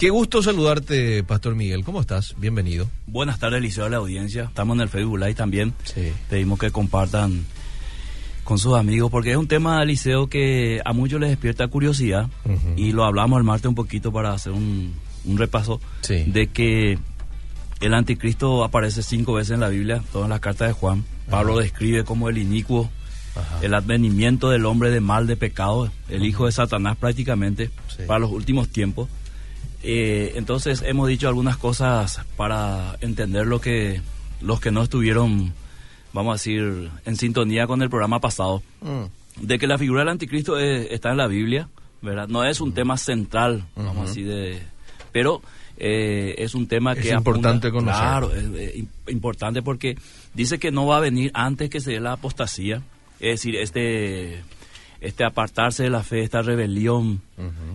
Qué gusto saludarte, Pastor Miguel. ¿Cómo estás? Bienvenido. Buenas tardes, Liceo de la audiencia. Estamos en el Facebook Live también. Sí. Pedimos que compartan con sus amigos porque es un tema, Liceo, que a muchos les despierta curiosidad y lo hablamos el martes un poquito para hacer un, un repaso Sí. de que el anticristo aparece cinco veces en la Biblia, todas las cartas de Juan. Pablo lo describe como el inicuo, Ajá. el advenimiento del hombre de mal, de pecado, el hijo de Satanás prácticamente, Sí. para los últimos tiempos. Eh, entonces hemos dicho algunas cosas para entender lo que los que no estuvieron, vamos a decir, en sintonía con el programa pasado, Mm. de que la figura del anticristo es- está en la Biblia, ¿verdad? No es un tema central, vamos a decir, de, pero eh, es un tema Es que importante conocer. Claro, es, es im- importante porque dice que no va a venir antes que se dé la apostasía, es decir, este este apartarse de la fe, esta rebelión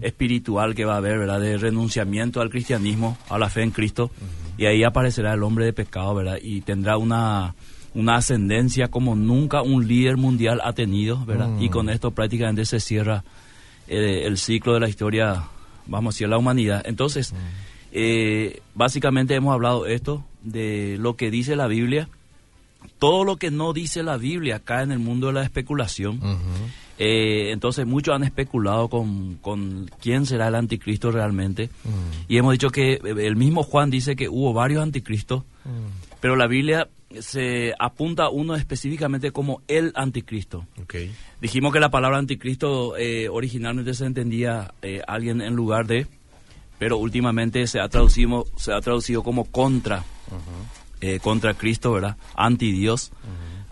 espiritual que va a haber, ¿verdad? De renunciamiento al cristianismo, a la fe en Cristo. Y ahí aparecerá el hombre de pecado, ¿verdad? Y tendrá una, una ascendencia como nunca un líder mundial ha tenido, ¿verdad? Mm. Y con esto prácticamente se cierra eh, el ciclo de la historia, vamos a decir, la humanidad. Entonces, eh, básicamente hemos hablado esto de lo que dice la Biblia. Todo lo que no dice la Biblia cae en el mundo de la especulación. Eh, entonces muchos han especulado con, con quién será el anticristo realmente. Mm. Y hemos dicho que eh, el mismo Juan dice que hubo varios anticristos, Mm. pero la Biblia se apunta a uno específicamente como el anticristo. Dijimos que la palabra anticristo eh, originalmente se entendía eh, alguien en lugar de, pero últimamente se ha traducido, se ha traducido como contra, contra Cristo, ¿verdad? Anti Dios,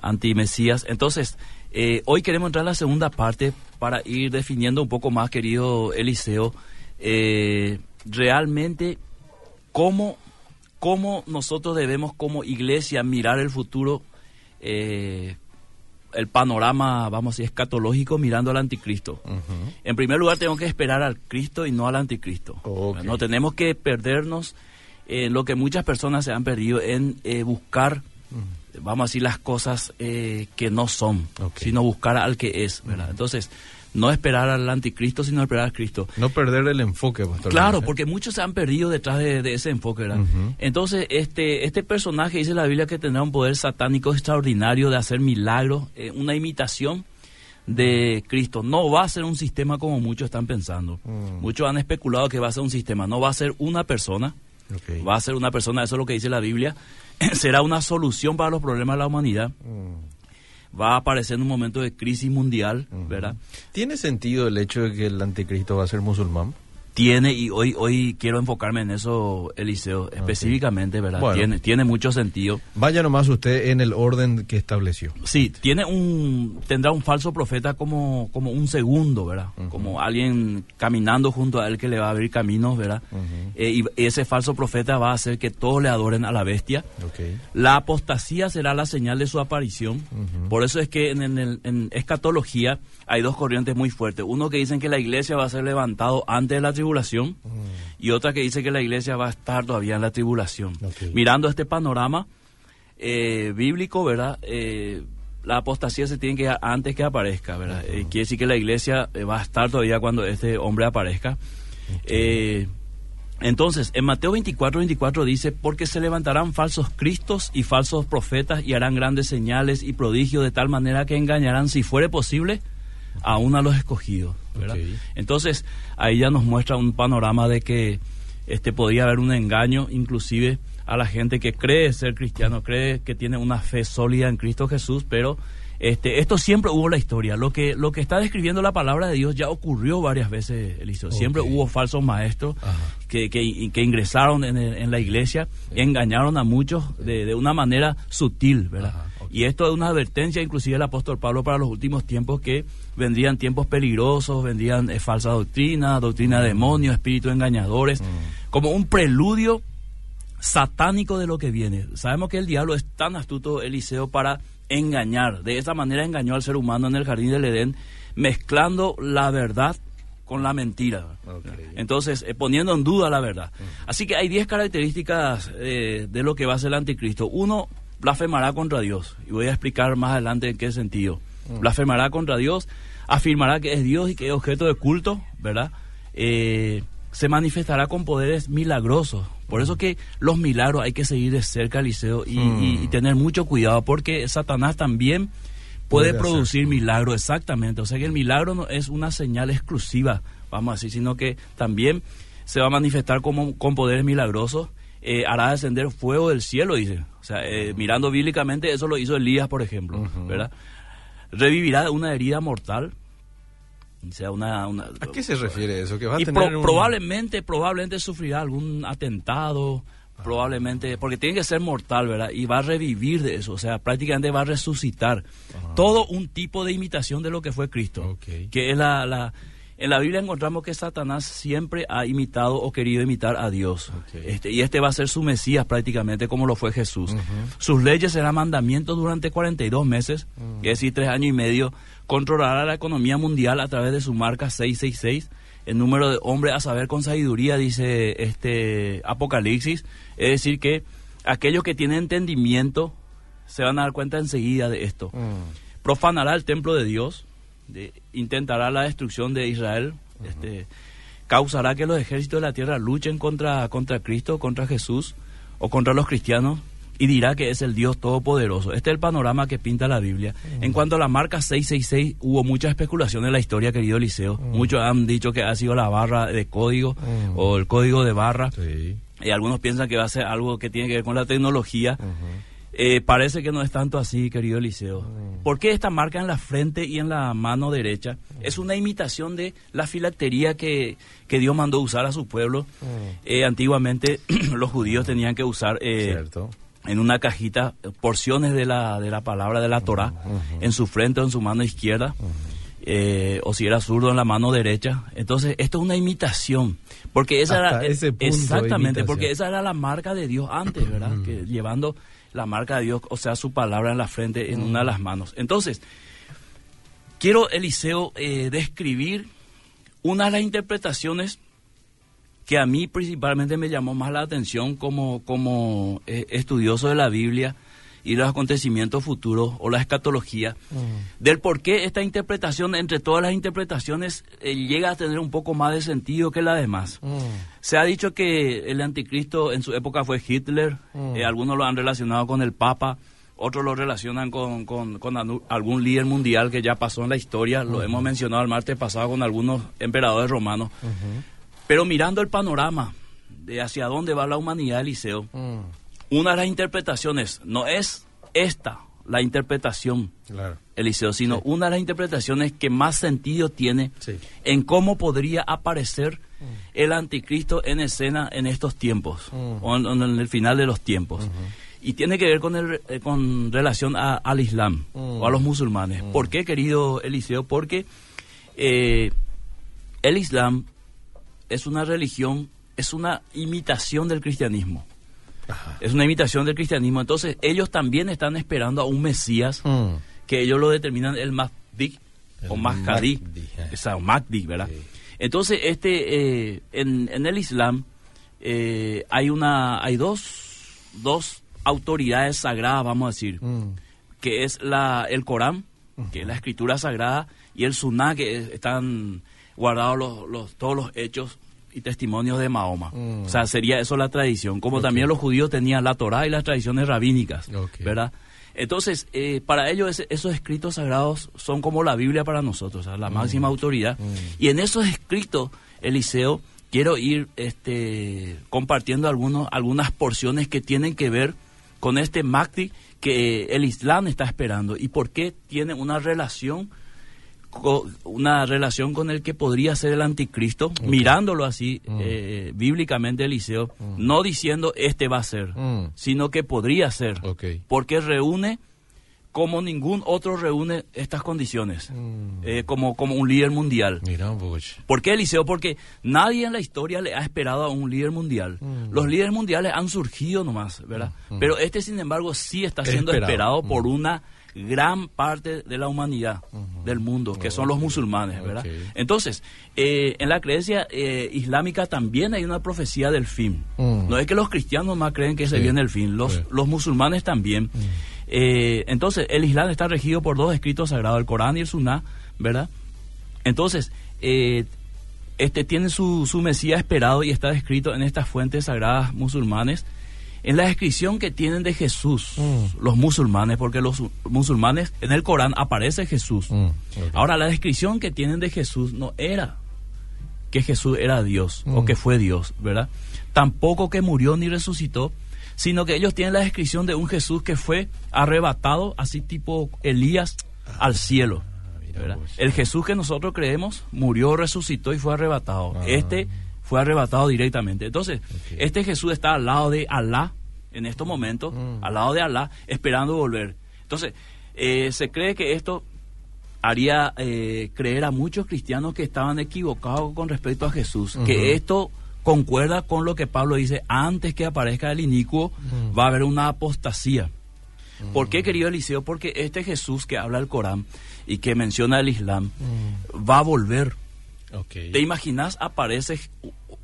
anti Mesías. Entonces, eh, hoy queremos entrar en la segunda parte para ir definiendo un poco más, querido Eliseo, eh, realmente cómo, cómo nosotros debemos como iglesia mirar el futuro, eh, el panorama, vamos a decir, escatológico mirando al anticristo. En primer lugar, tenemos que esperar al Cristo y no al anticristo. No tenemos que perdernos en lo que muchas personas se han perdido en buscar, vamos a decir, las cosas eh, que no son, sino buscar al que es, ¿verdad? Entonces, no esperar al anticristo, sino esperar al Cristo. No perder el enfoque, Pastor Claro, Miguel. porque muchos se han perdido detrás de, de ese enfoque. Entonces, este, este personaje dice la Biblia que tendrá un poder satánico extraordinario de hacer milagros, eh, una imitación de Cristo. No va a ser un sistema como muchos están pensando. Mm. Muchos han especulado que va a ser un sistema. No va a ser una persona, Va a ser una persona, eso es lo que dice la Biblia. Será una solución para los problemas de la humanidad. Mm. Va a aparecer en un momento de crisis mundial, ¿verdad? ¿Tiene sentido el hecho de que el anticristo va a ser musulmán? Tiene, y hoy, hoy quiero enfocarme en eso, Eliseo, específicamente, ¿verdad? Bueno. Tiene, tiene mucho sentido. Vaya nomás usted en el orden que estableció. Sí, tiene un, tendrá un falso profeta como, como un segundo, ¿verdad? Como alguien caminando junto a él que le va a abrir caminos, ¿verdad? Eh, y ese falso profeta va a hacer que todos le adoren a la bestia. Ok. La apostasía será la señal de su aparición. Por eso es que en, en el- en escatología hay dos corrientes muy fuertes. Uno que dicen que la iglesia va a ser levantado antes de la tribulación y otra que dice que la iglesia va a estar todavía en la tribulación. Mirando este panorama eh, bíblico, ¿verdad? Eh, la apostasía se tiene que antes que aparezca, ¿verdad? Eh, quiere decir que la iglesia va a estar todavía cuando este hombre aparezca. Entonces, en Mateo 24, 24 dice, porque se levantarán falsos cristos y falsos profetas y harán grandes señales y prodigios de tal manera que engañarán, si fuere posible, aún a los escogidos. Entonces, ahí ya nos muestra un panorama de que este podría haber un engaño, inclusive a la gente que cree ser cristiano, cree que tiene una fe sólida en Cristo Jesús, pero este, esto siempre hubo la historia. Lo que, lo que está describiendo la palabra de Dios ya ocurrió varias veces, Eliseo. Siempre Ok. hubo falsos maestros que, que, que ingresaron en, en la iglesia y engañaron a muchos de, de una manera sutil, ¿verdad? Ajá. Y esto es una advertencia inclusive del apóstol Pablo para los últimos tiempos que vendrían tiempos peligrosos, vendrían eh, falsa doctrina, doctrina de demonios, espíritus engañadores, como un preludio satánico de lo que viene. Sabemos que el diablo es tan astuto, Eliseo, para engañar. De esa manera engañó al ser humano en el jardín del Edén, mezclando la verdad con la mentira. Entonces, eh, poniendo en duda la verdad. Así que hay 10 características eh, de lo que va a ser el anticristo. Uno, blasfemará contra Dios. Y voy a explicar más adelante en qué sentido. Blasfemará contra Dios, afirmará que es Dios y que es objeto de culto, ¿verdad? Eh, se manifestará con poderes milagrosos. Por eso que los milagros hay que seguir de cerca, Eliseo, y, y- y tener mucho cuidado, porque Satanás también puede, Puede producir milagros, exactamente. O sea que el milagro no es una señal exclusiva, vamos a decir, sino que también se va a manifestar como, con poderes milagrosos. eh, hará descender fuego del cielo, dice. O sea, eh, mirando bíblicamente, eso lo hizo Elías, por ejemplo, ¿verdad? Revivirá una herida mortal. O sea, una, una- ¿A qué se refiere eso? Que va a y tener pro- un- probablemente, probablemente sufrirá algún atentado, probablemente, porque tiene que ser mortal, ¿verdad? Y va a revivir de eso, o sea, prácticamente va a resucitar. Todo un tipo de imitación de lo que fue Cristo, Ok. que es la, la- En la Biblia encontramos que Satanás siempre ha imitado o querido imitar a Dios. Este, y este va a ser su Mesías prácticamente como lo fue Jesús. Sus leyes serán mandamientos durante 42 meses, es decir, tres años y medio. Controlará la economía mundial a través de su marca 666. El número de hombres a saber con sabiduría, dice este Apocalipsis. Es decir, que aquellos que tienen entendimiento se van a dar cuenta enseguida de esto. Mm. Profanará el templo de Dios, de- intentará la destrucción de Israel, este, causará que los ejércitos de la tierra luchen contra, contra Cristo, contra Jesús o contra los cristianos y dirá que es el Dios Todopoderoso. Este es el panorama que pinta la Biblia. En cuanto a la marca 666, hubo mucha especulación en la historia, querido Eliseo. Muchos han dicho que ha sido la barra de código Mm. o el código de barra. Sí. Y algunos piensan que va a ser algo que tiene que ver con la tecnología. Eh, parece que no es tanto así, querido Eliseo. ¿Por qué esta marca en la frente y en la mano derecha? Es una imitación de la filactería que, que Dios mandó usar a su pueblo. Eh, antiguamente los judíos tenían que usar eh, en una cajita porciones de la, de la palabra de la Torah en su frente o en su mano izquierda. eh, o si era zurdo en la mano derecha. Entonces, esto es una imitación. Porque esa Hasta era. ese punto de exactamente, porque esa era la marca de Dios antes, ¿verdad? Que llevando la marca de Dios, o sea, su palabra en la frente, en una de las manos. Entonces, quiero, Eliseo, eh, describir una de las interpretaciones que a mí principalmente me llamó más la atención como, como eh, estudioso de la Biblia y los acontecimientos futuros o la escatología, del por qué esta interpretación, entre todas las interpretaciones, eh, llega a tener un poco más de sentido que la demás. Se ha dicho que el anticristo en su época fue Hitler, eh, algunos lo han relacionado con el Papa, otros lo relacionan con, con- algún líder mundial que ya pasó en la historia, lo hemos mencionado el martes pasado con algunos emperadores romanos. Pero mirando el panorama de hacia dónde va la humanidad, Eliseo, una de las interpretaciones no es esta, la interpretación, Claro. Eliseo, sino Sí. una de las interpretaciones que más sentido tiene Sí. en cómo podría aparecer el anticristo en escena en estos tiempos, o en, en el final de los tiempos. Y tiene que ver con, el, eh, con relación a- al Islam o a los musulmanes. ¿Por qué, querido Eliseo? Porque eh, el Islam es una religión, es una imitación del cristianismo. Ajá. Es una imitación del cristianismo. Entonces, ellos también están esperando a un Mesías Mm. que ellos lo determinan el Mahdi o Mahdi, eh. o sea, Mahdi, ¿verdad? Sí. Entonces, este, eh, en, en el Islam eh, hay una, hay dos, dos autoridades sagradas, vamos a decir, Mm. que es la, el Corán, que es la escritura sagrada, y el Sunnah, que es- están guardados los, los- todos los hechos y testimonios de Mahoma. Mm. O sea, sería eso la tradición, como también los judíos tenían la Torá y las tradiciones rabínicas. ¿verdad? Entonces, eh, para ellos esos escritos sagrados son como la Biblia para nosotros, o sea, la máxima autoridad. Y en esos escritos, Eliseo, quiero ir este, compartiendo algunos, algunas porciones que tienen que ver con este Mahdi que el Islam está esperando y por qué tiene una relación una relación con el que podría ser el anticristo, mirándolo así eh, bíblicamente Eliseo, no diciendo este va a ser, Mm. sino que podría ser, porque reúne como ningún otro reúne estas condiciones, Mm. eh, como, como un líder mundial. Mira. ¿Por qué Eliseo? Porque nadie en la historia le ha esperado a un líder mundial. Mm. Los líderes mundiales han surgido nomás, ¿verdad? Pero este, sin embargo, sí está siendo Esperado. esperado Mm. por una gran parte de la humanidad, del mundo, que son los musulmanes, ¿verdad? Entonces, eh, en la creencia eh, islámica también hay una profecía del fin. Mm. No es que los cristianos más creen que se viene el fin, los, Sí. Mm. los musulmanes también. Eh, entonces, el Islam está regido por dos escritos sagrados, el Corán y el Sunnah, ¿verdad? Entonces, eh, este tiene su, su Mesías esperado y está escrito en estas fuentes sagradas musulmanes, en la descripción que tienen de Jesús, Mm. los musulmanes, porque los musulmanes, en el Corán aparece Jesús. Mm. Ahora, la descripción que tienen de Jesús no era que Jesús era Dios o Mm. que fue Dios, ¿verdad? Tampoco que murió ni resucitó, sino que ellos tienen la descripción de un Jesús que fue arrebatado, así tipo Elías, al cielo. Ah. El Jesús que nosotros creemos murió, resucitó y fue arrebatado. Ah. Este fue arrebatado directamente. Entonces, este Jesús está al lado de Alá en estos momentos, Mm. al lado de Alá, esperando volver. Entonces, eh, se cree que esto haría eh, creer a muchos cristianos que estaban equivocados con respecto a Jesús, que esto concuerda con lo que Pablo dice, antes que aparezca el inicuo Ujú. va a haber una apostasía. ¿Por qué, querido Eliseo? Porque este Jesús que habla el Corán y que menciona el Islam Mm, va a volver. ¿Te imaginas? Aparece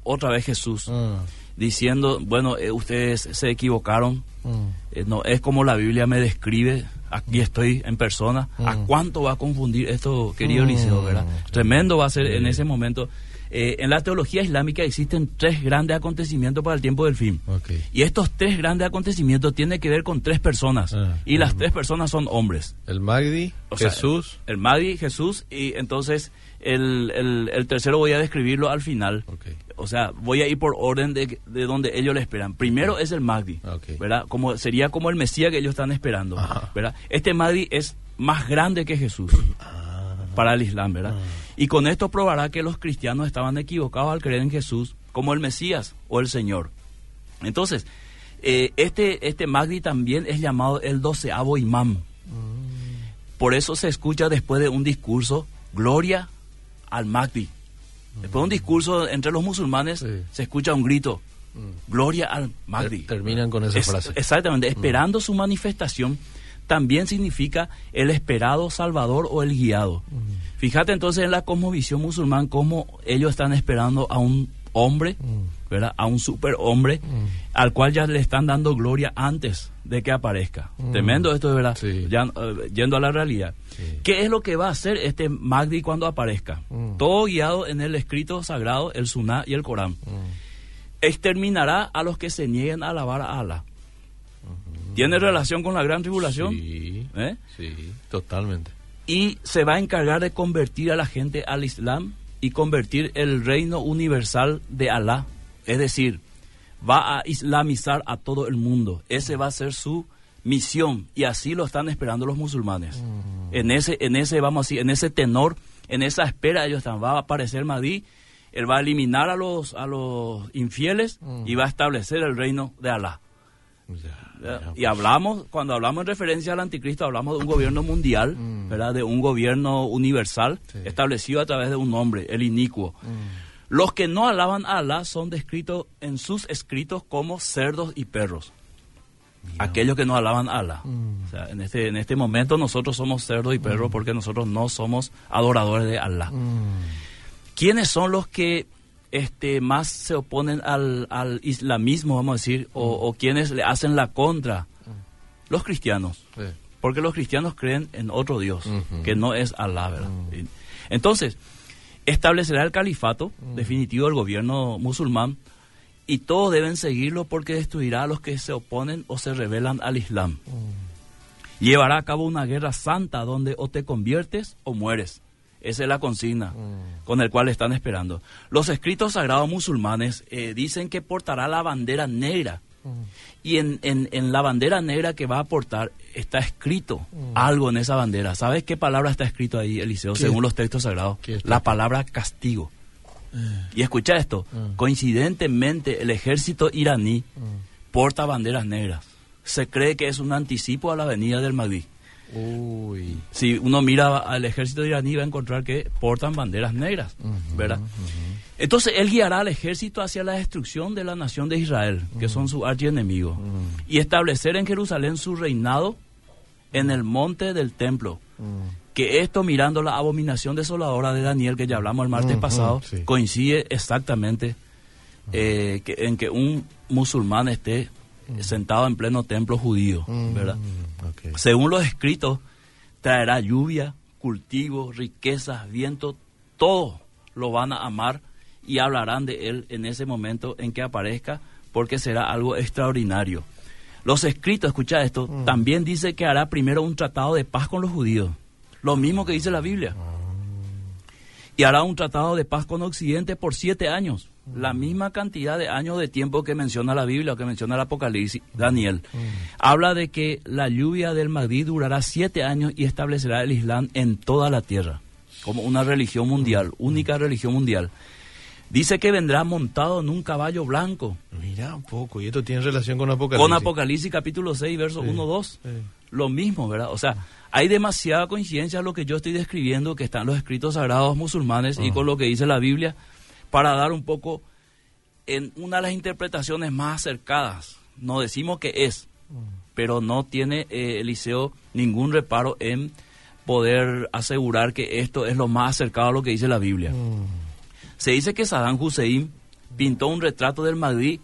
otra vez Jesús Ah, diciendo, bueno, eh, ustedes se equivocaron, mm, eh, no es como la Biblia me describe, aquí estoy en persona. ¿A Mm. cuánto va a confundir esto, querido Mm. Eliseo, verdad? Tremendo va a ser en ese momento. Eh, en la teología islámica existen tres grandes acontecimientos para el tiempo del fin. ok. Y estos tres grandes acontecimientos tienen que ver con tres personas. Ah, y las ujú. tres personas son hombres. El Magdi, O sea, Jesús. el Mahdi, Jesús, y entonces el, el- el tercero voy a describirlo al final. ok. O sea, voy a ir por orden de, de donde ellos le esperan. Primero es el Ah, ok. ¿verdad? Como, sería como el Mesías que ellos están esperando. ¿verdad? Este Mahdi es más grande que Jesús Ah, para el Islam, ¿verdad? Ah. Y con esto probará que los cristianos estaban equivocados al creer en Jesús como el Mesías o el Señor. Entonces, eh, este, este Mahdi también es llamado el doceavo imam. Por eso se escucha después de un discurso, gloria al Mahdi. Después de un discurso entre los musulmanes, Sí. se escucha un grito, gloria al Mahdi. Ter- terminan con esa Es- frase. Exactamente, esperando su manifestación también significa el esperado salvador o el guiado. Fíjate entonces en la cosmovisión musulmán cómo ellos están esperando a un hombre, Mm. ¿verdad? A un superhombre Mm. al cual ya le están dando gloria antes de que aparezca. Mm. Tremendo esto de verdad. Sí. Ya, eh, yendo a la realidad. Sí. ¿Qué es lo que va a hacer este Magdi cuando aparezca? Todo guiado en el escrito sagrado, el Suná y el Corán. Exterminará a los que se nieguen a alabar a Allah. ¿Tiene relación con la gran tribulación? Sí, ¿Eh? sí, totalmente. y se va a encargar de convertir a la gente al Islam y convertir el reino universal de Alá. Es decir, va a islamizar a todo el mundo. Ese va a ser su misión y así lo están esperando los musulmanes. En ese, en ese, vamos así, en ese tenor, en esa espera ellos están. Va a aparecer Mahdi, él va a eliminar a los, a los infieles y va a establecer el reino de Alá. Y hablamos, cuando hablamos en referencia al anticristo, hablamos de un gobierno mundial, Mm. ¿verdad? De un gobierno universal, Sí. establecido a través de un hombre, el inicuo. Mm, Los que no alaban a Alá son descritos en sus escritos como cerdos y perros. mira. Aquellos que no alaban a Alá. Mm. O sea, en este, en este momento nosotros somos cerdos y perros porque nosotros no somos adoradores de Alá. ¿Quiénes son los que este, más se oponen al, al islamismo, vamos a decir, o, o quienes le hacen la contra? Los cristianos. sí. Porque los cristianos creen en otro Dios, que no es Alá, ¿verdad? Entonces, establecerá el califato definitivo del gobierno musulmán y todos deben seguirlo porque destruirá a los que se oponen o se rebelan al Islam. Llevará a cabo una guerra santa donde o te conviertes o mueres. Esa es la consigna con el cual están esperando. Los escritos sagrados musulmanes eh, dicen que portará la bandera negra. Y en, en- en la bandera negra que va a portar está escrito algo en esa bandera. ¿Sabes qué palabra está escrito ahí, Eliseo, ¿Qué? según los textos sagrados? ¿Qué está La palabra castigo. Y escucha esto, coincidentemente el ejército iraní porta banderas negras. Se cree que es un anticipo a la venida del Mahdi. Uy. Si uno mira al ejército iraní va a encontrar que portan banderas negras, ¿verdad? Entonces él guiará al ejército hacia la destrucción de la nación de Israel, que son su archienemigo, y establecer en Jerusalén su reinado en el monte del templo. Que esto, mirando la abominación desoladora de Daniel, que ya hablamos el martes pasado, sí. coincide exactamente eh, que- en que un musulmán esté sentado en pleno templo judío, ¿verdad? Según los escritos, traerá lluvia, cultivo, riquezas, viento, todo lo van a amar y hablarán de él en ese momento en que aparezca, porque será algo extraordinario. Los escritos, escucha esto, Mm. también dice que hará primero un tratado de paz con los judíos. Lo mismo que dice la Biblia. Y hará un tratado de paz con Occidente por siete años. La misma cantidad de años de tiempo que menciona la Biblia, que menciona el Apocalipsis, Daniel. Habla de que la lluvia del Mahdi durará siete años y establecerá el Islam en toda la tierra, como una religión mundial, única religión mundial. Dice que vendrá montado en un caballo blanco, Mira un poco, y esto tiene relación con Apocalipsis. con Apocalipsis capítulo 6, verso Sí, 1, 2. sí. Lo mismo, ¿verdad? O sea, hay demasiada coincidencia en lo que yo estoy describiendo, que están los escritos sagrados musulmanes y con lo que dice la Biblia, para dar un poco en una de las interpretaciones más acercadas. No decimos que es, pero no tiene eh, Eliseo ningún reparo en poder asegurar que esto es lo más acercado a lo que dice la Biblia. Se dice que Saddam Hussein pintó un retrato del Mahdi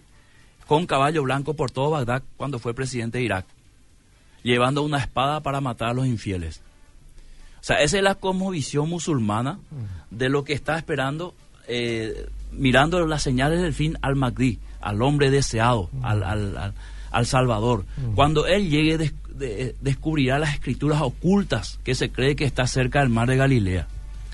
con caballo blanco por todo Bagdad cuando fue presidente de Irak, llevando una espada para matar a los infieles. O sea, esa es la cosmovisión musulmana de lo que está esperando, eh, mirando las señales del fin al Mahdi, al hombre deseado, al, al- al- al Salvador. Cuando él llegue, des- de- descubrirá las escrituras ocultas que se cree que está cerca del mar de Galilea.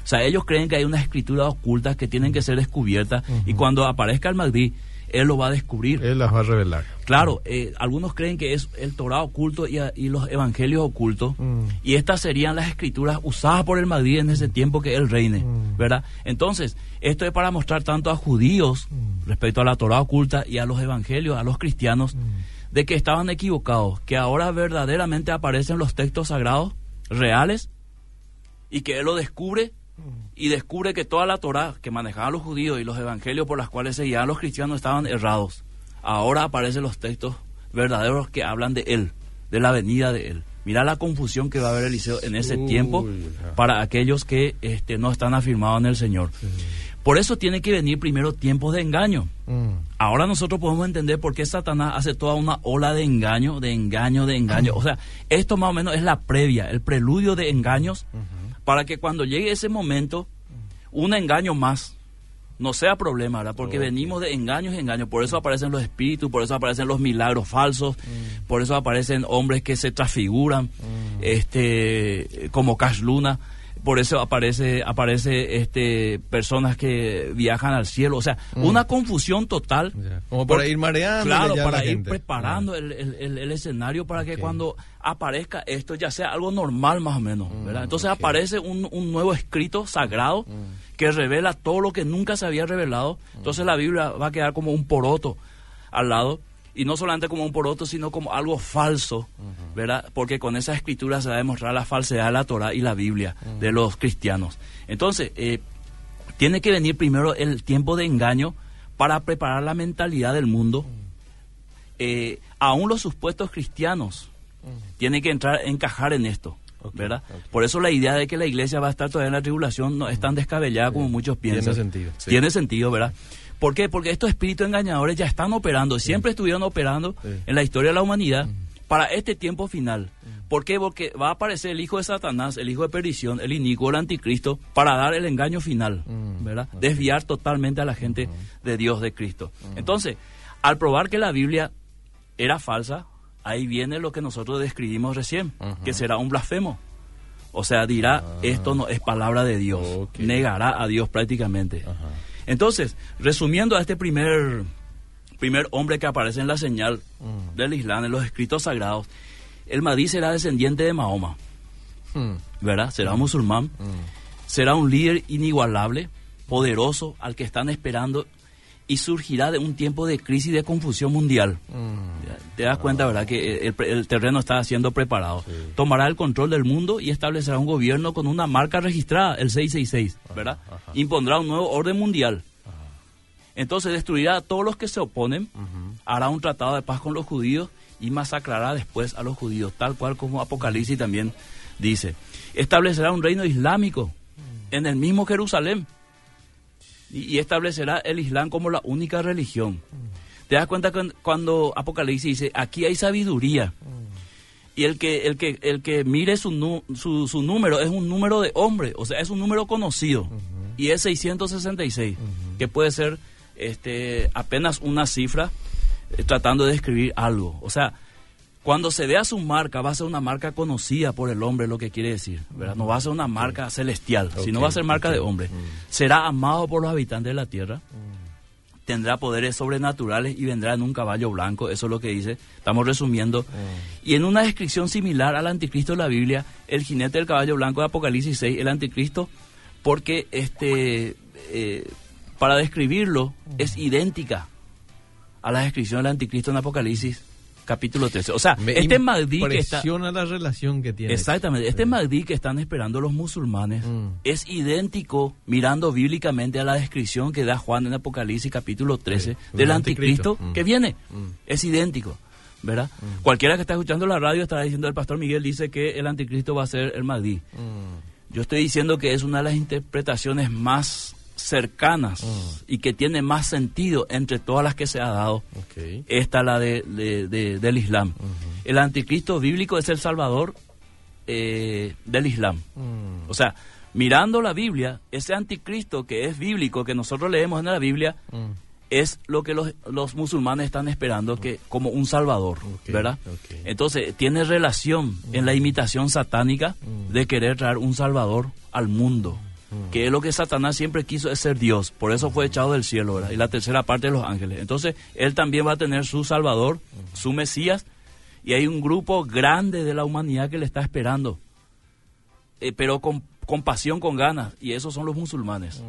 O sea, ellos creen que hay unas escrituras ocultas que tienen que ser descubiertas y cuando aparezca el Mahdi, él lo va a descubrir. Él las va a revelar. Claro, eh, algunos creen que es el Torah oculto y, a- y los evangelios ocultos, Mm. y estas serían las escrituras usadas por el Mahdi en ese tiempo que él reine, Mm. ¿verdad? Entonces, esto es para mostrar tanto a judíos Mm. respecto a la Torah oculta y a los evangelios, a los cristianos, de que estaban equivocados, que ahora verdaderamente aparecen los textos sagrados reales y que él lo descubre y descubre que toda la Torah que manejaban los judíos y los evangelios por las cuales se guiaban los cristianos estaban errados. Ahora aparecen los textos verdaderos que hablan de él, de la venida de él. Mira la confusión que va a haber Eliseo en ese Uy, tiempo para aquellos que este, no están afirmados en el Señor. Por eso tiene que venir primero tiempos de engaño. Mm. Ahora nosotros podemos entender por qué Satanás hace toda una ola de engaño, de engaño, de engaño. O sea, esto más o menos es la previa, el preludio de engaños, para que cuando llegue ese momento, un engaño más no sea problema, ¿verdad? Porque venimos de engaños y engaños. Por eso aparecen los espíritus, por eso aparecen los milagros falsos, por eso aparecen hombres que se transfiguran, este, como Cash Luna. Por eso aparece, aparece este, personas que viajan al cielo. O sea, una confusión total. Como para ir mareando. Claro, para ir gente. preparando Ah. el, el- el- escenario para que cuando aparezca esto ya sea algo normal más o menos, ¿verdad? Entonces Mm, ok. Mm. aparece un, un nuevo escrito sagrado que revela todo lo que nunca se había revelado. Entonces la Biblia va a quedar como un poroto al lado. Y no solamente como un poroto, sino como algo falso, ¿verdad? Porque con esa escritura se va a demostrar la falsedad de la Torah y la Biblia de los cristianos. Entonces, eh, tiene que venir primero el tiempo de engaño para preparar la mentalidad del mundo. Eh, aún los supuestos cristianos tienen que entrar, encajar en esto, Ok, ¿verdad? ok. Por eso la idea de que la iglesia va a estar todavía en la tribulación no es tan descabellada como muchos piensan. Tiene sentido, sí. Tiene sentido, ¿verdad? ¿Por qué? Porque estos espíritus engañadores ya están operando, siempre estuvieron operando Sí. en la historia de la humanidad para este tiempo final. ¿Por qué? Porque va a aparecer el hijo de Satanás, el hijo de perdición, el inicuo, el anticristo, para dar el engaño final, ¿verdad? Desviar totalmente a la gente de Dios, de Cristo. Entonces, al probar que la Biblia era falsa, ahí viene lo que nosotros describimos recién, que será un blasfemo. O sea, dirá, esto no es palabra de Dios, negará a Dios prácticamente. Ajá. Entonces, resumiendo a este primer, primer hombre que aparece en la señal Mm. del Islam, en los escritos sagrados, el Mahdi será descendiente de Mahoma, Mm. ¿verdad? Será musulmán, Mm. será un líder inigualable, poderoso, al que están esperando, y surgirá de un tiempo de crisis y de confusión mundial. Mm. Te das cuenta, ¿verdad? Que el, el terreno está siendo preparado. Sí. Tomará el control del mundo y establecerá un gobierno con una marca registrada, el 666, ¿verdad? ajá. Impondrá un nuevo orden mundial. Entonces destruirá a todos los que se oponen, hará un tratado de paz con los judíos y masacrará después a los judíos, tal cual como Apocalipsis también dice. Establecerá un reino islámico en el mismo Jerusalén y, y establecerá el Islam como la única religión. Te das cuenta que cuando Apocalipsis dice, aquí hay sabiduría. Y el que, el que, el que mire su, nu- su, su número es un número de hombre, o sea, es un número conocido. y es 666, que puede ser este, apenas una cifra eh, tratando de describir algo. O sea, cuando se vea su marca, va a ser una marca conocida por el hombre, lo que quiere decir, ¿verdad? No va a ser una marca celestial, sino va a ser marca de hombre. Será amado por los habitantes de la tierra, tendrá poderes sobrenaturales y vendrá en un caballo blanco, eso es lo que dice, estamos resumiendo. Y en una descripción similar al anticristo de la Biblia, el jinete del caballo blanco de Apocalipsis 6, el anticristo, porque este, eh, para describirlo es idéntica a la descripción del anticristo en Apocalipsis capítulo 13. O sea, este Mahdi que está... la relación que tiene. Exactamente. Este Mahdi que están esperando los musulmanes mm. es idéntico, mirando bíblicamente a la descripción que da Juan en Apocalipsis capítulo 13 del anticristo, mm. que viene. Mm. Es idéntico. ¿Verdad? Cualquiera que está escuchando la radio estará diciendo el pastor Miguel dice que el anticristo va a ser el Mahdi. Yo estoy diciendo que es una de las interpretaciones más cercanas mm. y que tiene más sentido entre todas las que se ha dado. Esta la de, del Islam. El anticristo bíblico es el salvador eh, del Islam. Mm. O sea, mirando la Biblia, ese anticristo que es bíblico, que nosotros leemos en la Biblia, mm. es lo que los, los, musulmanes están esperando que como un salvador, ¿verdad? Entonces, tiene relación en la imitación satánica de querer traer un salvador al mundo que es lo que Satanás siempre quiso es ser Dios, por eso fue echado del cielo, ¿verdad? Y la tercera parte de los ángeles. Entonces, él también va a tener su Salvador, su Mesías, y hay un grupo grande de la humanidad que le está esperando, eh, pero con, con, pasión, con ganas, y esos son los musulmanes.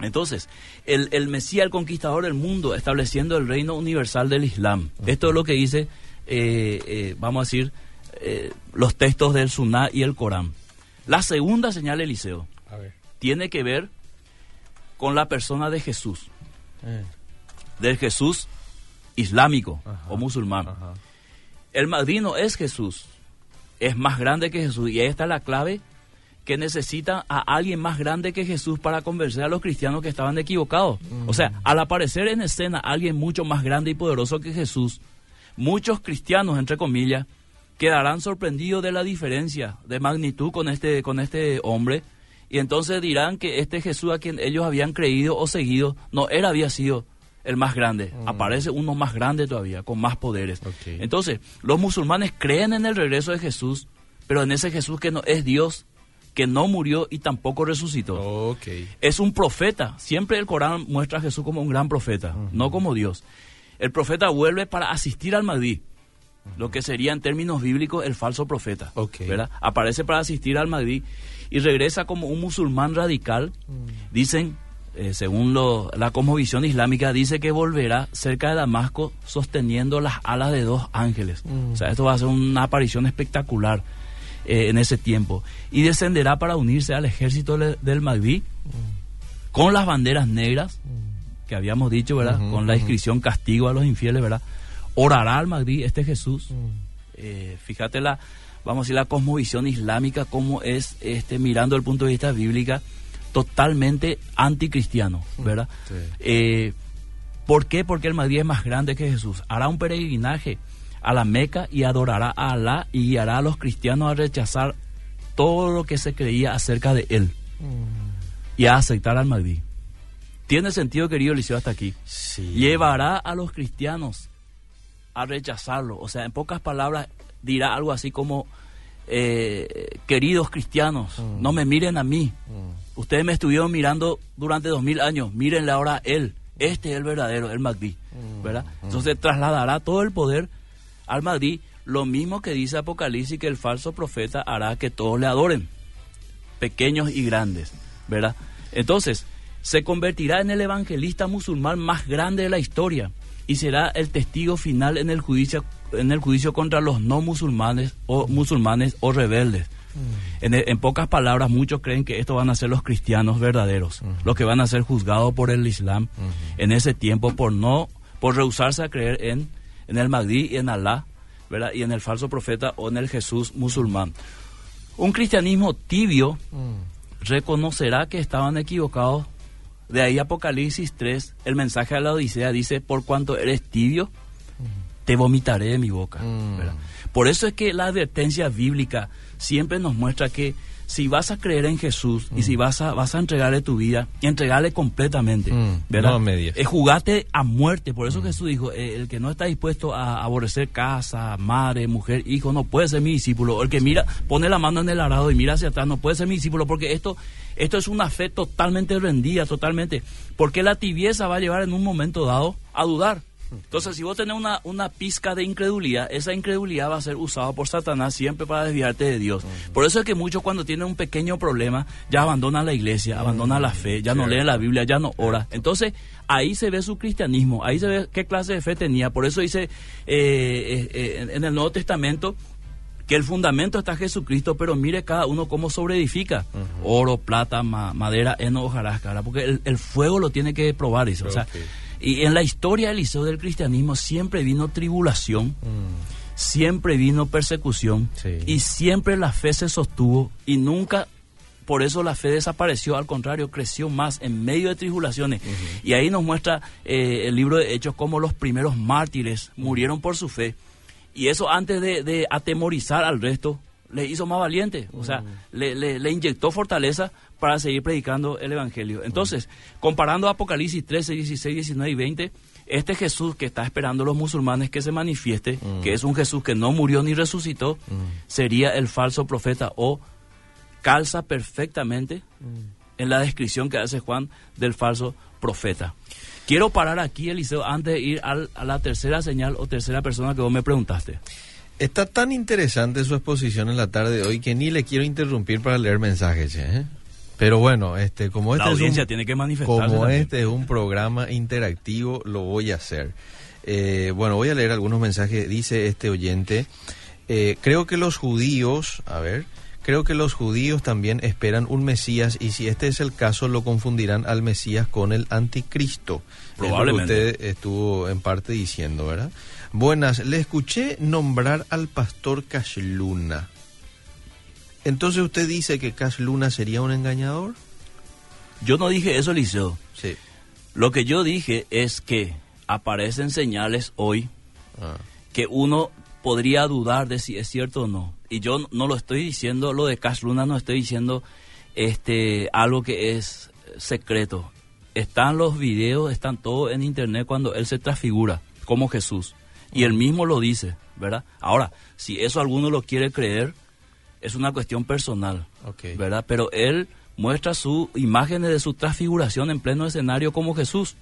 Entonces, el, el, Mesías, el conquistador del mundo, estableciendo el reino universal del Islam. Esto es lo que dice, eh, eh, vamos a decir, los textos del Suná y el Corán. La segunda señal, Eliseo. A ver tiene que ver con la persona de Jesús, eh. del Jesús islámico o musulmán. El madrino es Jesús, es más grande que Jesús y ahí está la clave que necesita a alguien más grande que Jesús para convencer a los cristianos que estaban equivocados. O sea, al aparecer en escena alguien mucho más grande y poderoso que Jesús, muchos cristianos, entre comillas, quedarán sorprendidos de la diferencia de magnitud con este, con este hombre y entonces dirán que este Jesús a quien ellos habían creído o seguido, no, él había sido el más grande. Mm. Aparece uno más grande todavía, con más poderes. Entonces, los musulmanes creen en el regreso de Jesús, pero en ese Jesús que no es Dios, que no murió y tampoco resucitó. Es un profeta. Siempre el Corán muestra a Jesús como un gran profeta, no como Dios. El profeta vuelve para asistir al Mahdi, lo que sería en términos bíblicos el falso profeta. ¿verdad? Aparece para asistir al Mahdi y regresa como un musulmán radical. Mm. Dicen, eh, según lo, la cosmovisión islámica, dice que volverá cerca de Damasco sosteniendo las alas de dos ángeles. Mm. O sea, esto va a ser una aparición espectacular eh, en ese tiempo. Y descenderá para unirse al ejército del Mahdi mm. con las banderas negras que habíamos dicho, ¿verdad? con la inscripción castigo a los infieles, ¿verdad? Orará al Mahdi este Jesús. Eh, fíjate la vamos a decir, la cosmovisión islámica, como es, este, mirando el punto de vista bíblica, totalmente anticristiano, mm, ¿verdad? Eh, ¿Por qué? Porque el Mahdi es más grande que Jesús. Hará un peregrinaje a la Meca y adorará a Alá y guiará a los cristianos a rechazar todo lo que se creía acerca de él mm. y a aceptar al Mahdi. Tiene sentido, querido Liceo, hasta aquí. Llevará a los cristianos a rechazarlo. O sea, en pocas palabras, dirá algo así como, eh, queridos cristianos, mm. no me miren a mí. Mm. Ustedes me estuvieron mirando durante dos mil años, mírenle ahora a él. Este es el verdadero, el Magdi. Mm. ¿verdad? Entonces trasladará todo el poder al Magdi, lo mismo que dice Apocalipsis, que el falso profeta hará que todos le adoren, pequeños y grandes. ¿verdad? Entonces, se convertirá en el evangelista musulmán más grande de la historia y será el testigo final en el juicio en el juicio contra los no musulmanes o musulmanes o rebeldes. Mm. En, pocas palabras, muchos creen que esto van a ser los cristianos verdaderos, los que van a ser juzgados por el Islam en ese tiempo por no, por rehusarse a creer en, en el Mahdi y en Alá, ¿verdad? y en el falso profeta o en el Jesús musulmán. Un cristianismo tibio mm. reconocerá que estaban equivocados. De ahí Apocalipsis 3, el mensaje a la Odisea dice, por cuanto eres tibio, te vomitaré de mi boca. Mm. Por eso es que la advertencia bíblica siempre nos muestra que si vas a creer en Jesús y si vas a, vas a entregarle tu vida, entregarle completamente, Mm, ¿verdad? no a medias. Eh, jugate a muerte. Por eso Jesús dijo, eh, el que no está dispuesto a aborrecer casa, madre, mujer, hijo, no puede ser mi discípulo. El que mira, pone la mano en el arado y mira hacia atrás, no puede ser mi discípulo, porque esto, esto es una fe totalmente rendida, totalmente. Porque la tibieza va a llevar en un momento dado a dudar. Entonces, si vos tenés una, una pizca de incredulidad, esa incredulidad va a ser usada por Satanás siempre para desviarte de Dios. Por eso es que muchos cuando tienen un pequeño problema ya abandonan la iglesia, abandonan la fe, ya no leen la Biblia, ya no ora. Entonces, ahí se ve su cristianismo, ahí se ve qué clase de fe tenía. Por eso dice eh, eh, eh, en el Nuevo Testamento que el fundamento está Jesucristo, pero mire cada uno cómo sobreedifica. Oro, plata, ma- madera, heno, hojarasca, ¿verdad? porque el, el fuego lo tiene que probar eso. O sea. Y en la historia del liceo del cristianismo siempre vino tribulación, Mm, siempre vino persecución Sí. y siempre la fe se sostuvo y nunca por eso la fe desapareció, al contrario, creció más en medio de tribulaciones. Y ahí nos muestra eh, el libro de Hechos cómo los primeros mártires murieron por su fe. Y eso antes de, de atemorizar al resto, le hizo más valiente, o sea, le, le- le inyectó fortaleza para seguir predicando el Evangelio. Entonces, comparando Apocalipsis 13, 16, 19 y 20, este Jesús que está esperando a los musulmanes que se manifieste, que es un Jesús que no murió ni resucitó, sería el falso profeta o calza perfectamente en la descripción que hace Juan del falso profeta. Quiero parar aquí, Eliseo, antes de ir al- a la tercera señal o tercera persona que vos me preguntaste. Está tan interesante su exposición en la tarde de hoy que ni le quiero interrumpir para leer mensajes, ¿eh? Pero bueno, este, como La este es audiencia un, tiene que manifestarse. como también. este es un programa interactivo, lo voy a hacer. Eh, bueno, voy a leer algunos mensajes. Dice este oyente, eh, creo que los judíos, a ver, creo que los judíos también esperan un Mesías y si este es el caso lo confundirán al Mesías con el anticristo. Es lo que Probablemente. usted estuvo en parte diciendo, ¿verdad? Buenas, le escuché nombrar al pastor Cash Luna. Entonces usted dice que Cash Luna sería un engañador? Yo no dije eso, Eliseo. Sí. Lo que yo dije es que aparecen señales hoy Ah, que uno podría dudar de si es cierto o no. Y yo no- lo estoy diciendo, lo de Cash Luna no estoy diciendo este algo que es secreto. Están los videos, están todos en internet cuando él se transfigura como Jesús. Y él mismo lo dice, ¿verdad? Ahora, si eso alguno lo quiere creer, es una cuestión personal. ¿verdad? Pero él muestra su imágenes de su transfiguración en pleno escenario como Jesús.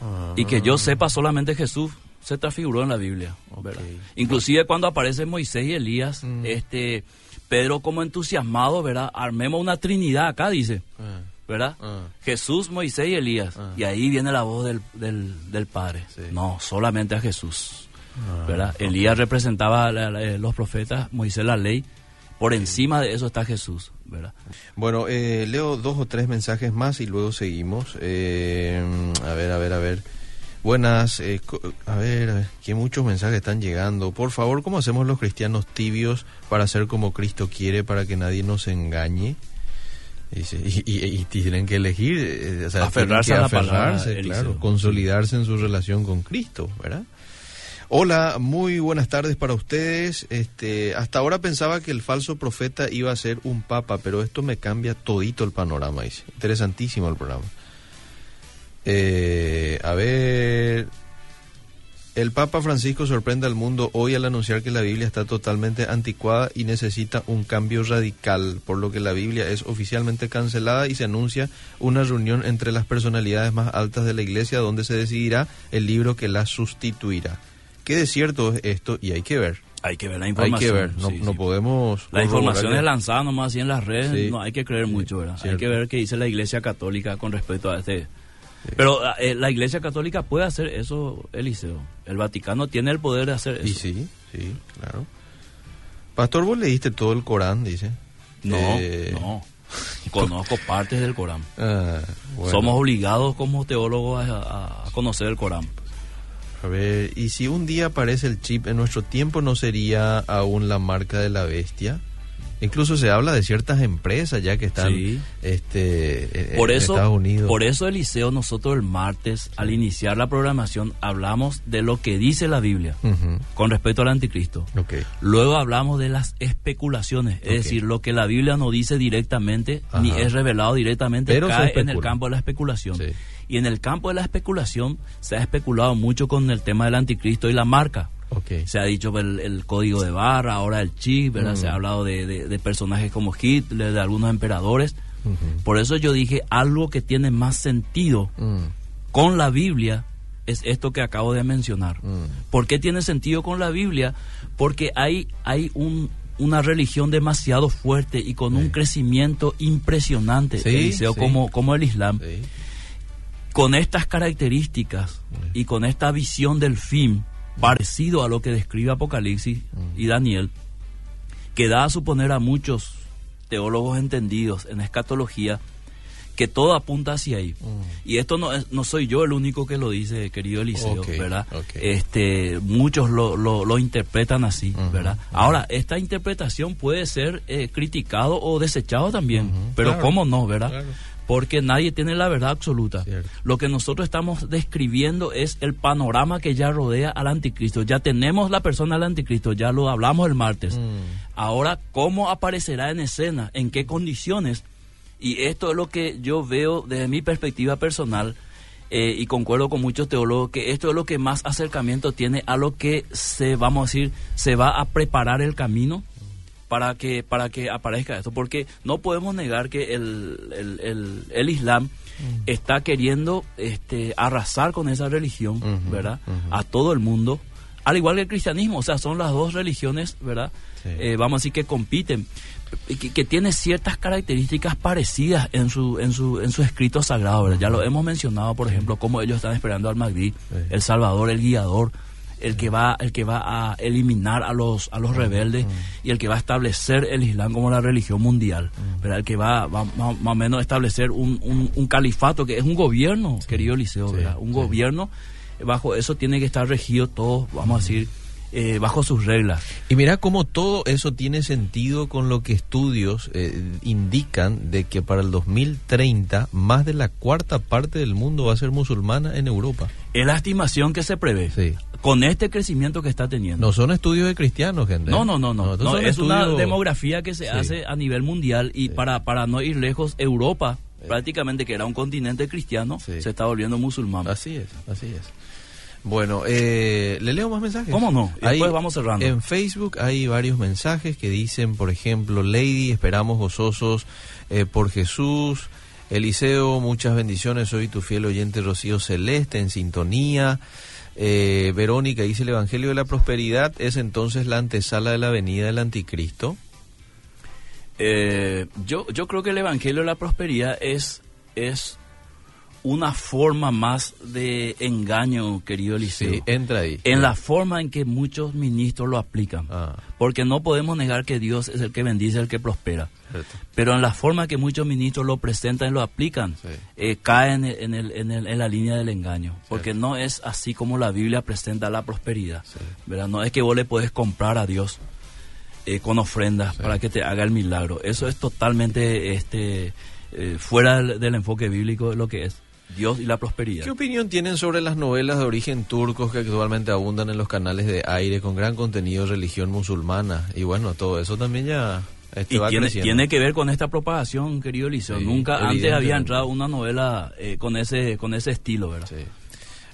Ah, Y que yo sepa, solamente Jesús se transfiguró en la Biblia. ¿verdad? Ok. Inclusive cuando aparecen Moisés y Elías, Mm. este Pedro como entusiasmado, ¿verdad? Armemos una trinidad acá, dice, ah, ¿verdad? Ah. Jesús, Moisés y Elías. Y ahí viene la voz del, del, del Padre. Sí. No, solamente a Jesús. ¿verdad? Elías representaba a la- la- los profetas, Moisés la ley. Por encima de eso está Jesús, ¿verdad? Bueno, eh, leo dos o tres mensajes más y luego seguimos. Eh, a ver, a ver, a ver. Buenas, eh, a ver, que muchos mensajes están llegando. Por favor, ¿cómo hacemos los cristianos tibios para ser como Cristo quiere, para que nadie nos engañe? Y, y- y tienen que elegir, eh, o sea, Aferrarse a que la palabra, aferrarse, claro, consolidarse en su relación con Cristo, ¿verdad? Hola, muy buenas tardes para ustedes. Este, hasta ahora pensaba que el falso profeta iba a ser un papa, pero esto me cambia todito el panorama. Dice. Interesantísimo el programa. Eh, a ver, el Papa Francisco sorprende al mundo hoy al anunciar que la Biblia está totalmente anticuada y necesita un cambio radical, por lo que la Biblia es oficialmente cancelada y se anuncia una reunión entre las personalidades más altas de la Iglesia donde se decidirá el libro que la sustituirá. Qué de cierto es esto y hay que ver. Hay que ver la Hay información. que ver, no, sí, no sí. podemos... La información es lanzada nomás así en las redes, Sí. no hay que creer mucho, ¿verdad? Hay que ver qué dice la Iglesia Católica con respecto a este. Pero eh, la Iglesia Católica puede hacer eso, Eliseo. El Vaticano tiene el poder de hacer eso. Y sí, sí, claro. Pastor, vos leíste todo el Corán, dice. No, Eh, no. Conozco partes del Corán. ah, bueno. Somos obligados como teólogos a conocer el Corán. A ver, y si un día aparece el chip en nuestro tiempo, ¿no sería aún la marca de la bestia? Incluso se habla de ciertas empresas ya que están Sí. este, Por en eso, Estados Unidos. por eso Eliseo, nosotros el martes, al iniciar la programación, hablamos de lo que dice la Biblia con respecto al anticristo. Luego hablamos de las especulaciones, es decir, lo que la Biblia no dice directamente ni es revelado directamente, Pero cae en el campo de la especulación. Sí. Y en el campo de la especulación se ha especulado mucho con el tema del anticristo y la marca. Se ha dicho el, el código de barra, ahora el chip, ¿verdad? Mm. se ha hablado de, de- de personajes como Hitler, de algunos emperadores. Por eso yo dije algo que tiene más sentido Mm, con la Biblia es esto que acabo de mencionar. Mm. ¿Por qué tiene sentido con la Biblia? Porque hay, hay un, una religión demasiado fuerte y con un crecimiento impresionante, Sí, Eliseo, sí. como, como el Islam. Con estas características y con esta visión del fin, parecido a lo que describe Apocalipsis y Daniel, que da a suponer a muchos teólogos entendidos en escatología que todo apunta hacia ahí. Y esto no, es- no soy yo el único que lo dice, querido Eliseo, ¿verdad? Este, muchos lo, lo, lo interpretan así, ¿verdad? Ahora, esta interpretación puede ser eh, criticado o desechado también, pero claro, ¿cómo no, verdad? claro. Porque nadie tiene la verdad absoluta. Cierto. Lo que nosotros estamos describiendo es el panorama que ya rodea al anticristo. Ya tenemos la persona del anticristo, ya lo hablamos el martes. Mm. Ahora, ¿cómo aparecerá en escena? ¿En qué condiciones? Y esto es lo que yo veo desde mi perspectiva personal eh, y concuerdo con muchos teólogos que esto es lo que más acercamiento tiene a lo que se, vamos a decir, se va a preparar el camino para que para que aparezca esto porque no podemos negar que el, el, el- el Islam está queriendo este arrasar con esa religión verdad a todo el mundo al igual que el cristianismo o sea son las dos religiones verdad Sí. Eh, vamos a decir que compiten que, que tiene ciertas características parecidas en su en su en su escrito sagrado ¿verdad? ya lo hemos mencionado por ejemplo cómo ellos están esperando al Mahdi Sí. el Salvador el guiador el que va el que va a eliminar a los a los rebeldes y el que va a establecer el Islam como la religión mundial ¿verdad? el que va, va más, más o menos a establecer un, un, un califato que es un gobierno querido Liceo ¿verdad? un gobierno bajo eso tiene que estar regido todo vamos a decir eh, bajo sus reglas Y mira cómo todo eso tiene sentido con lo que estudios eh, indican de que para el 2030 más de la cuarta parte del mundo va a ser musulmana en Europa. es la estimación que se prevé Sí. con este crecimiento que está teniendo No son estudios de cristianos, gente. No, no, no, no. No, es una demografía que se Sí. hace a nivel mundial y para, para no ir lejos, Europa, prácticamente que era un continente cristiano, Sí. se está volviendo musulmán. Así es, así es. Bueno, eh, ¿le leo más mensajes? ¿Cómo no? Y Ahí, después vamos cerrando. En Facebook hay varios mensajes que dicen, por ejemplo, Lady, esperamos gozosos eh, por Jesús. Eliseo, muchas bendiciones, soy tu fiel oyente Rocío Celeste en sintonía. Eh, Verónica dice, el Evangelio de la Prosperidad es entonces la antesala de la venida del anticristo. Eh, yo, yo creo que el Evangelio de la Prosperidad es, es una forma más de engaño, querido Eliseo. Sí, entra ahí. en la forma en que muchos ministros lo aplican. Ah, Porque no podemos negar que Dios es el que bendice, el que prospera. cierto. Pero en la forma que muchos ministros lo presentan y lo aplican, Sí. eh, caen en, el- en, el- en la línea del engaño. Porque no es así como la Biblia presenta la prosperidad. Sí. ¿verdad? No es que vos le puedes comprar a Dios eh, con ofrendas para que te haga el milagro. Eso es totalmente este, eh, fuera del, del enfoque bíblico de lo que es Dios y la prosperidad. ¿Qué opinión tienen sobre las novelas de origen turcos que actualmente abundan en los canales de aire con gran contenido de religión musulmana? Y bueno, todo eso también ya este, Y tiene, que ver con esta propagación, querido Eliseo. Sí, Nunca antes había entrado una novela eh, con ese con ese estilo, ¿verdad? Sí.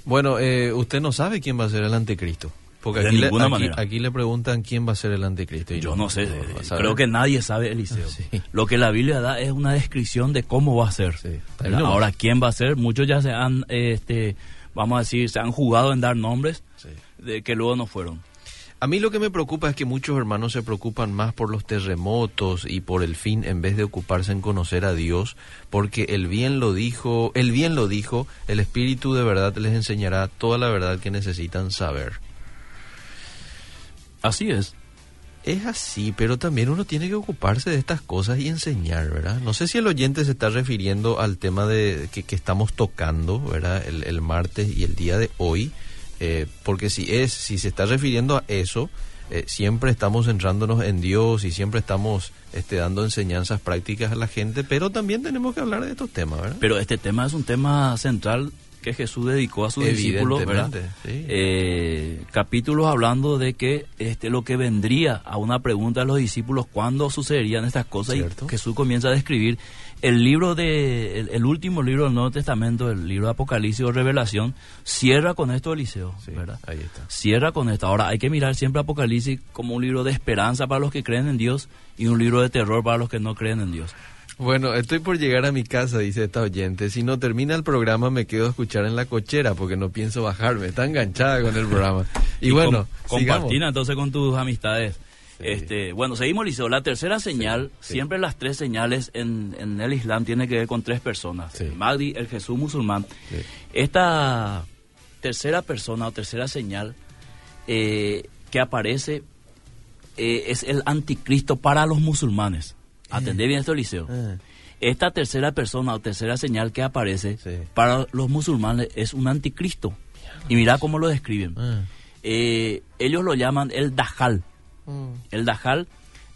Bueno, eh, usted no sabe quién va a ser el anticristo. Porque De aquí, le, ninguna aquí- manera. aquí le preguntan quién va a ser el anticristo. y Yo no sé, creo que nadie sabe, Eliseo. Sí. Lo que la Biblia da es una descripción de cómo va a ser. Ahora, ¿quién va a ser? Muchos ya se han, este, vamos a decir, se han jugado en dar nombres Sí. de que luego no fueron. A mí lo que me preocupa es que muchos hermanos se preocupan más por los terremotos y por el fin en vez de ocuparse en conocer a Dios, porque el bien lo dijo, el bien lo dijo, el Espíritu de verdad les enseñará toda la verdad que necesitan saber. Así es. Es así, pero también uno tiene que ocuparse de estas cosas y enseñar, ¿verdad? No sé si el oyente se está refiriendo al tema de que, que estamos tocando, ¿verdad? El, el martes y el día de hoy, eh, porque si es, si se está refiriendo a eso, eh, siempre estamos centrándonos en Dios y siempre estamos este, dando enseñanzas prácticas a la gente, pero también tenemos que hablar de estos temas, ¿verdad? Pero este tema es un tema central que Jesús dedicó a sus discípulos, ¿verdad? Sí. Eh, capítulos hablando de que este lo que vendría a una pregunta de los discípulos cuándo sucederían estas cosas Cierto. y Jesús comienza a describir el libro de el, el último libro del Nuevo Testamento, el libro de Apocalipsis o Revelación, cierra con esto Eliseo, Sí, ¿verdad? ahí está. Cierra con esto. Ahora hay que mirar siempre Apocalipsis como un libro de esperanza para los que creen en Dios y un libro de terror para los que no creen en Dios. Bueno, estoy por llegar a mi casa, dice esta oyente. Si no termina el programa, me quedo a escuchar en la cochera porque no pienso bajarme. Está enganchada con el programa. Y, bueno, com- compartina entonces con tus amistades. Sí. Este, bueno, seguimos, Liceo. La tercera señal, sí. siempre las tres señales en, en el Islam tiene que ver con tres personas. El Mahdi, el Jesús musulmán. Esta tercera persona o tercera señal eh, que aparece eh, es el anticristo para los musulmanes. Atendé bien esto, Liceo. Ah, Esta tercera persona o tercera señal que aparece Sí. para los musulmanes es un anticristo. Y mira cómo lo describen. ah, Eh, ellos lo llaman el Dajjal. mm, El Dajjal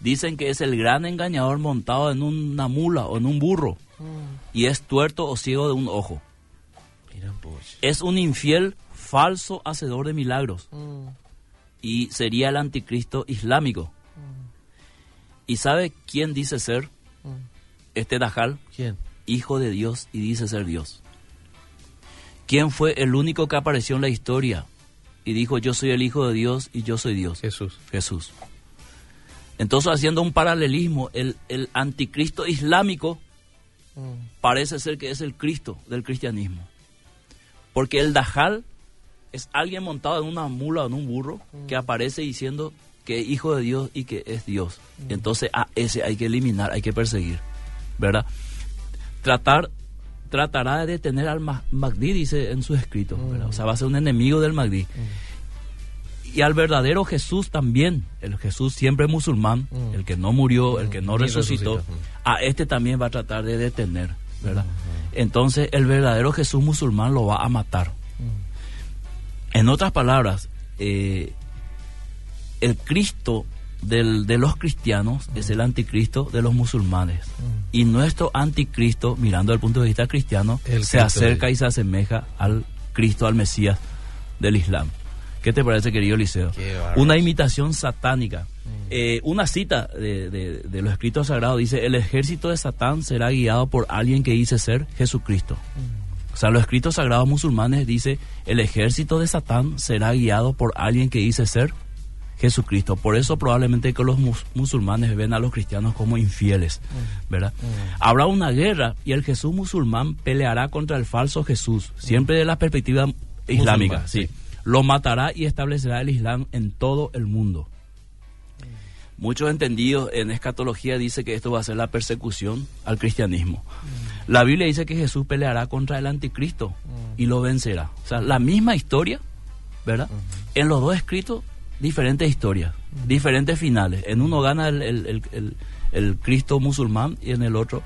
dicen que es el gran engañador montado en una mula o en un burro mm. y es tuerto o ciego de un ojo. Es un infiel falso hacedor de milagros Mm, y sería el anticristo islámico. ¿Y sabe quién dice ser mm. este Dajjal? ¿Quién? Hijo de Dios y dice ser Dios. ¿Quién fue el único que apareció en la historia y dijo yo soy el Hijo de Dios y yo soy Dios? Jesús. Jesús. Entonces, haciendo un paralelismo, el, el anticristo islámico Mm, parece ser que es el Cristo del cristianismo. Porque el Dajjal es alguien montado en una mula o en un burro que aparece diciendo que es hijo de Dios y que es Dios. Entonces, a ese hay que eliminar, hay que perseguir. ¿Verdad? Tratar, tratará de detener al Ma- Mahdi, dice en su escrito. ¿verdad? O sea, va a ser un enemigo del Mahdi. Y al verdadero Jesús también, el Jesús siempre musulmán, el que no murió, el que no resucitó, a este también va a tratar de detener, ¿verdad? Entonces el verdadero Jesús musulmán lo va a matar. En otras palabras, eh, el Cristo del- de los cristianos es el anticristo de los musulmanes. Y nuestro anticristo, mirando desde el punto de vista cristiano, El se Cristo acerca de- y se asemeja al Cristo, al Mesías del Islam. ¿Qué te parece, querido Liceo? Una imitación satánica. Eh, una cita de, de- de los escritos sagrados dice, el ejército de Satán será guiado por alguien que dice ser Jesucristo. O sea, los escritos sagrados musulmanes dice, el ejército de Satán será guiado por alguien que dice ser Jesucristo. Por eso probablemente que los mus- musulmanes ven a los cristianos como infieles, ¿verdad? Habrá una guerra y el Jesús musulmán peleará contra el falso Jesús, siempre de la perspectiva islámica, Musulmán, sí. sí. Lo matará y establecerá el Islam en todo el mundo. Muchos entendidos en escatología dice que esto va a ser la persecución al cristianismo. La Biblia dice que Jesús peleará contra el anticristo y lo vencerá. O sea, la misma historia, ¿verdad? En los dos escritos, diferentes historias, diferentes finales. En uno gana el, el- el- el- Cristo musulmán y en el otro,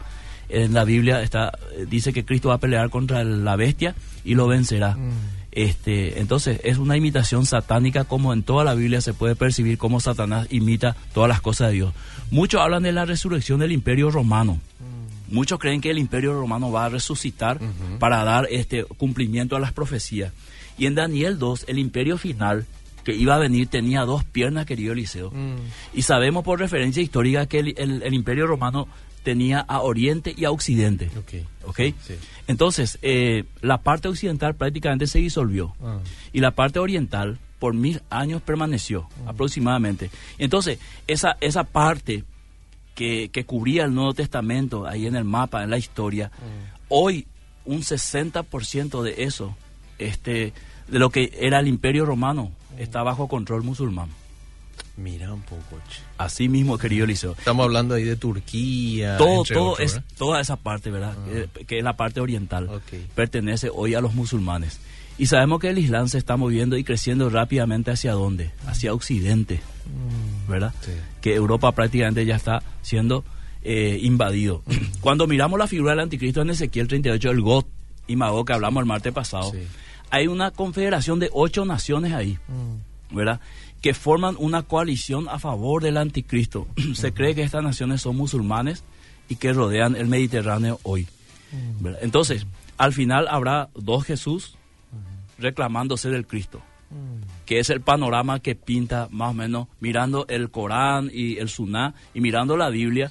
en la Biblia está dice que Cristo va a pelear contra la bestia y lo vencerá. Este, entonces es una imitación satánica como en toda la Biblia se puede percibir cómo Satanás imita todas las cosas de Dios. Muchos hablan de la resurrección del Imperio Romano. Muchos creen que el Imperio Romano va a resucitar para dar este cumplimiento a las profecías. Y en Daniel 2, el Imperio final que iba a venir tenía dos piernas, querido Eliseo. Mm, Y sabemos por referencia histórica que el, el- el Imperio Romano tenía a Oriente y a Occidente. Ok. ¿Ok? Sí. Entonces, eh, la parte occidental prácticamente se disolvió Ah, y la parte oriental por mil años permaneció aproximadamente. Entonces, esa, esa parte que, que cubría el Nuevo Testamento ahí en el mapa, en la historia, hoy un 60% de eso, este, de lo que era el Imperio Romano, está bajo control musulmán. Mira un poco. che. Así mismo, querido Eliseo. Estamos hablando ahí de Turquía. todo, todo otros, es, ¿verdad? toda esa parte, ¿verdad? Que, que es la parte oriental. Pertenece hoy a los musulmanes. Y sabemos que el Islam se está moviendo y creciendo rápidamente hacia dónde? Hacia Occidente, ¿verdad? Sí. Que Europa prácticamente ya está siendo eh, invadido. Cuando miramos la figura del anticristo en Ezequiel 38, el God y Magog que hablamos el martes pasado, Sí. Hay una confederación de ocho naciones ahí. Mm, ¿verdad? Que forman una coalición a favor del anticristo. Se cree que estas naciones son musulmanes y que rodean el Mediterráneo hoy. ¿verdad? Entonces, al final habrá dos Jesús reclamando ser el Cristo, que es el panorama que pinta más o menos mirando el Corán y el Suná y mirando la Biblia.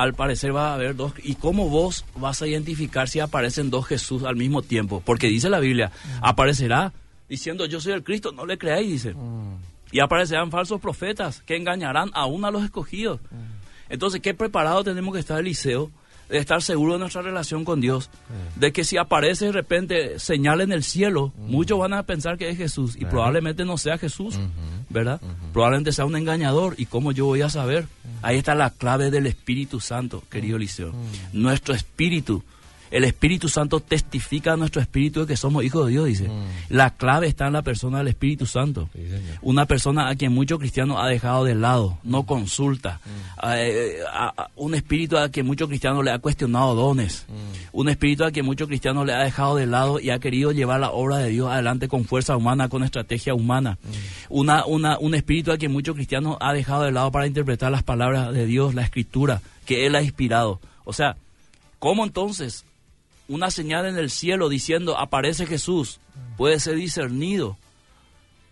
Al parecer va a haber dos. ¿Y cómo vos vas a identificar si aparecen dos Jesús al mismo tiempo? Porque dice la Biblia, aparecerá diciendo yo soy el Cristo, no le creáis, dice. Y aparecerán falsos profetas que engañarán aún a los escogidos. Entonces, ¿qué preparado tenemos que estar Eliseo? De estar seguro de nuestra relación con Dios. De que si aparece de repente señal en el cielo, muchos van a pensar que es Jesús. Y probablemente no sea Jesús, ¿verdad? Probablemente sea un engañador. ¿Y cómo yo voy a saber? Ahí está la clave del Espíritu Santo, querido Eliseo. Nuestro espíritu. El Espíritu Santo testifica a nuestro espíritu de que somos hijos de Dios, dice. La clave está en la persona del Espíritu Santo. Una persona a quien muchos cristianos ha dejado de lado, no consulta. Eh, a- a- un espíritu a quien muchos cristianos le ha cuestionado dones. Un espíritu a quien muchos cristianos le ha dejado de lado y ha querido llevar la obra de Dios adelante con fuerza humana, con estrategia humana. Una, una, un espíritu a quien muchos cristianos ha dejado de lado para interpretar las palabras de Dios, la escritura, que Él ha inspirado. O sea, ¿cómo entonces una señal en el cielo diciendo aparece Jesús puede ser discernido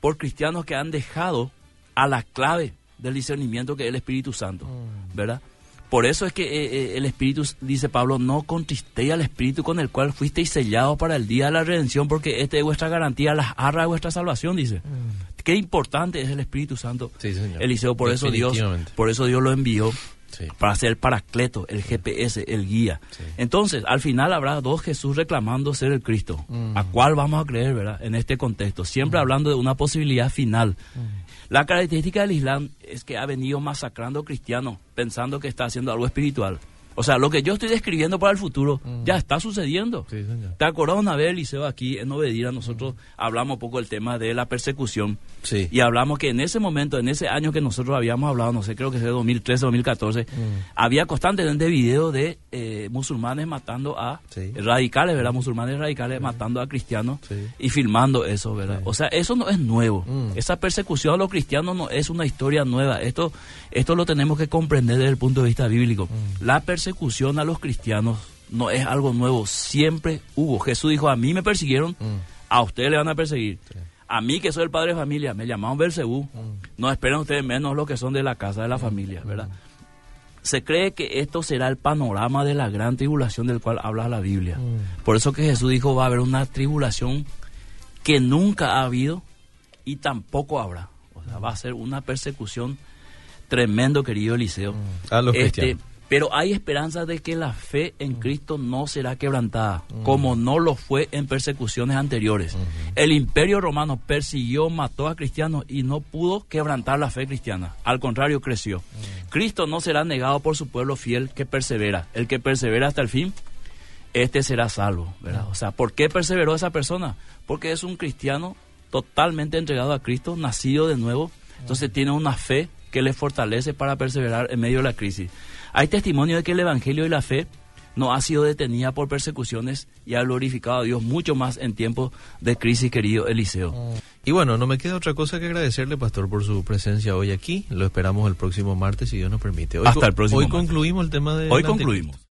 por cristianos que han dejado a la clave del discernimiento que es el Espíritu Santo, ¿verdad? Por eso es que eh, eh, el Espíritu, dice Pablo, no contristéis al Espíritu con el cual fuisteis sellados para el día de la redención, porque este es vuestra garantía, las arras de vuestra salvación, dice. Qué importante es el Espíritu Santo. Sí, señor. Eliseo, por eso Dios, por eso Dios lo envió Sí. para ser el paracleto, el GPS, el guía. Sí. Entonces, al final habrá dos Jesús reclamando ser el Cristo. Mm. ¿A cuál vamos a creer, verdad? En este contexto, siempre hablando de una posibilidad final. La característica del Islam es que ha venido masacrando cristianos pensando que está haciendo algo espiritual. O sea, lo que yo estoy describiendo para el futuro ya está sucediendo. Mm. Sí, señor. ¿Te acordás una vez, Eliseo, aquí en Obedira, nosotros hablamos un poco del tema de la persecución? Sí. Y hablamos que en ese momento, en ese año que nosotros habíamos hablado, no sé, creo que de 2013, 2014, había constantemente videos de eh, musulmanes matando a Sí. radicales, ¿verdad? Musulmanes radicales matando a cristianos y filmando eso, ¿verdad? O sea, eso no es nuevo. Mm. Esa persecución a los cristianos no es una historia nueva. Esto, esto lo tenemos que comprender desde el punto de vista bíblico. Mm. La persecución a los cristianos no es algo nuevo, siempre hubo. Jesús dijo, a mí me persiguieron, Mm. a ustedes le van a perseguir. A mí que soy el padre de familia, me llamaron Belcebú. No esperan ustedes menos los que son de la casa de la familia, ¿verdad? Se cree que esto será el panorama de la gran tribulación del cual habla la Biblia. Por eso que Jesús dijo va a haber una tribulación que nunca ha habido y tampoco habrá. O sea, va a ser una persecución tremendo, querido Eliseo. A los Este, cristianos. Pero hay esperanza de que la fe en Cristo no será quebrantada, como no lo fue en persecuciones anteriores. El imperio romano persiguió, mató a cristianos y no pudo quebrantar la fe cristiana. Al contrario, creció. Cristo no será negado por su pueblo fiel que persevera. El que persevera hasta el fin, este será salvo. ¿verdad? O sea, ¿por qué perseveró esa persona? Porque es un cristiano totalmente entregado a Cristo, nacido de nuevo. Entonces tiene una fe que le fortalece para perseverar en medio de la crisis. Hay testimonio de que el Evangelio y la fe no ha sido detenida por persecuciones y ha glorificado a Dios mucho más en tiempos de crisis, querido Eliseo. Y bueno, no me queda otra cosa que agradecerle, Pastor, por su presencia hoy aquí. Lo esperamos el próximo martes, si Dios nos permite. Hoy Hasta el próximo Hoy martes. concluimos el tema de... Hoy concluimos.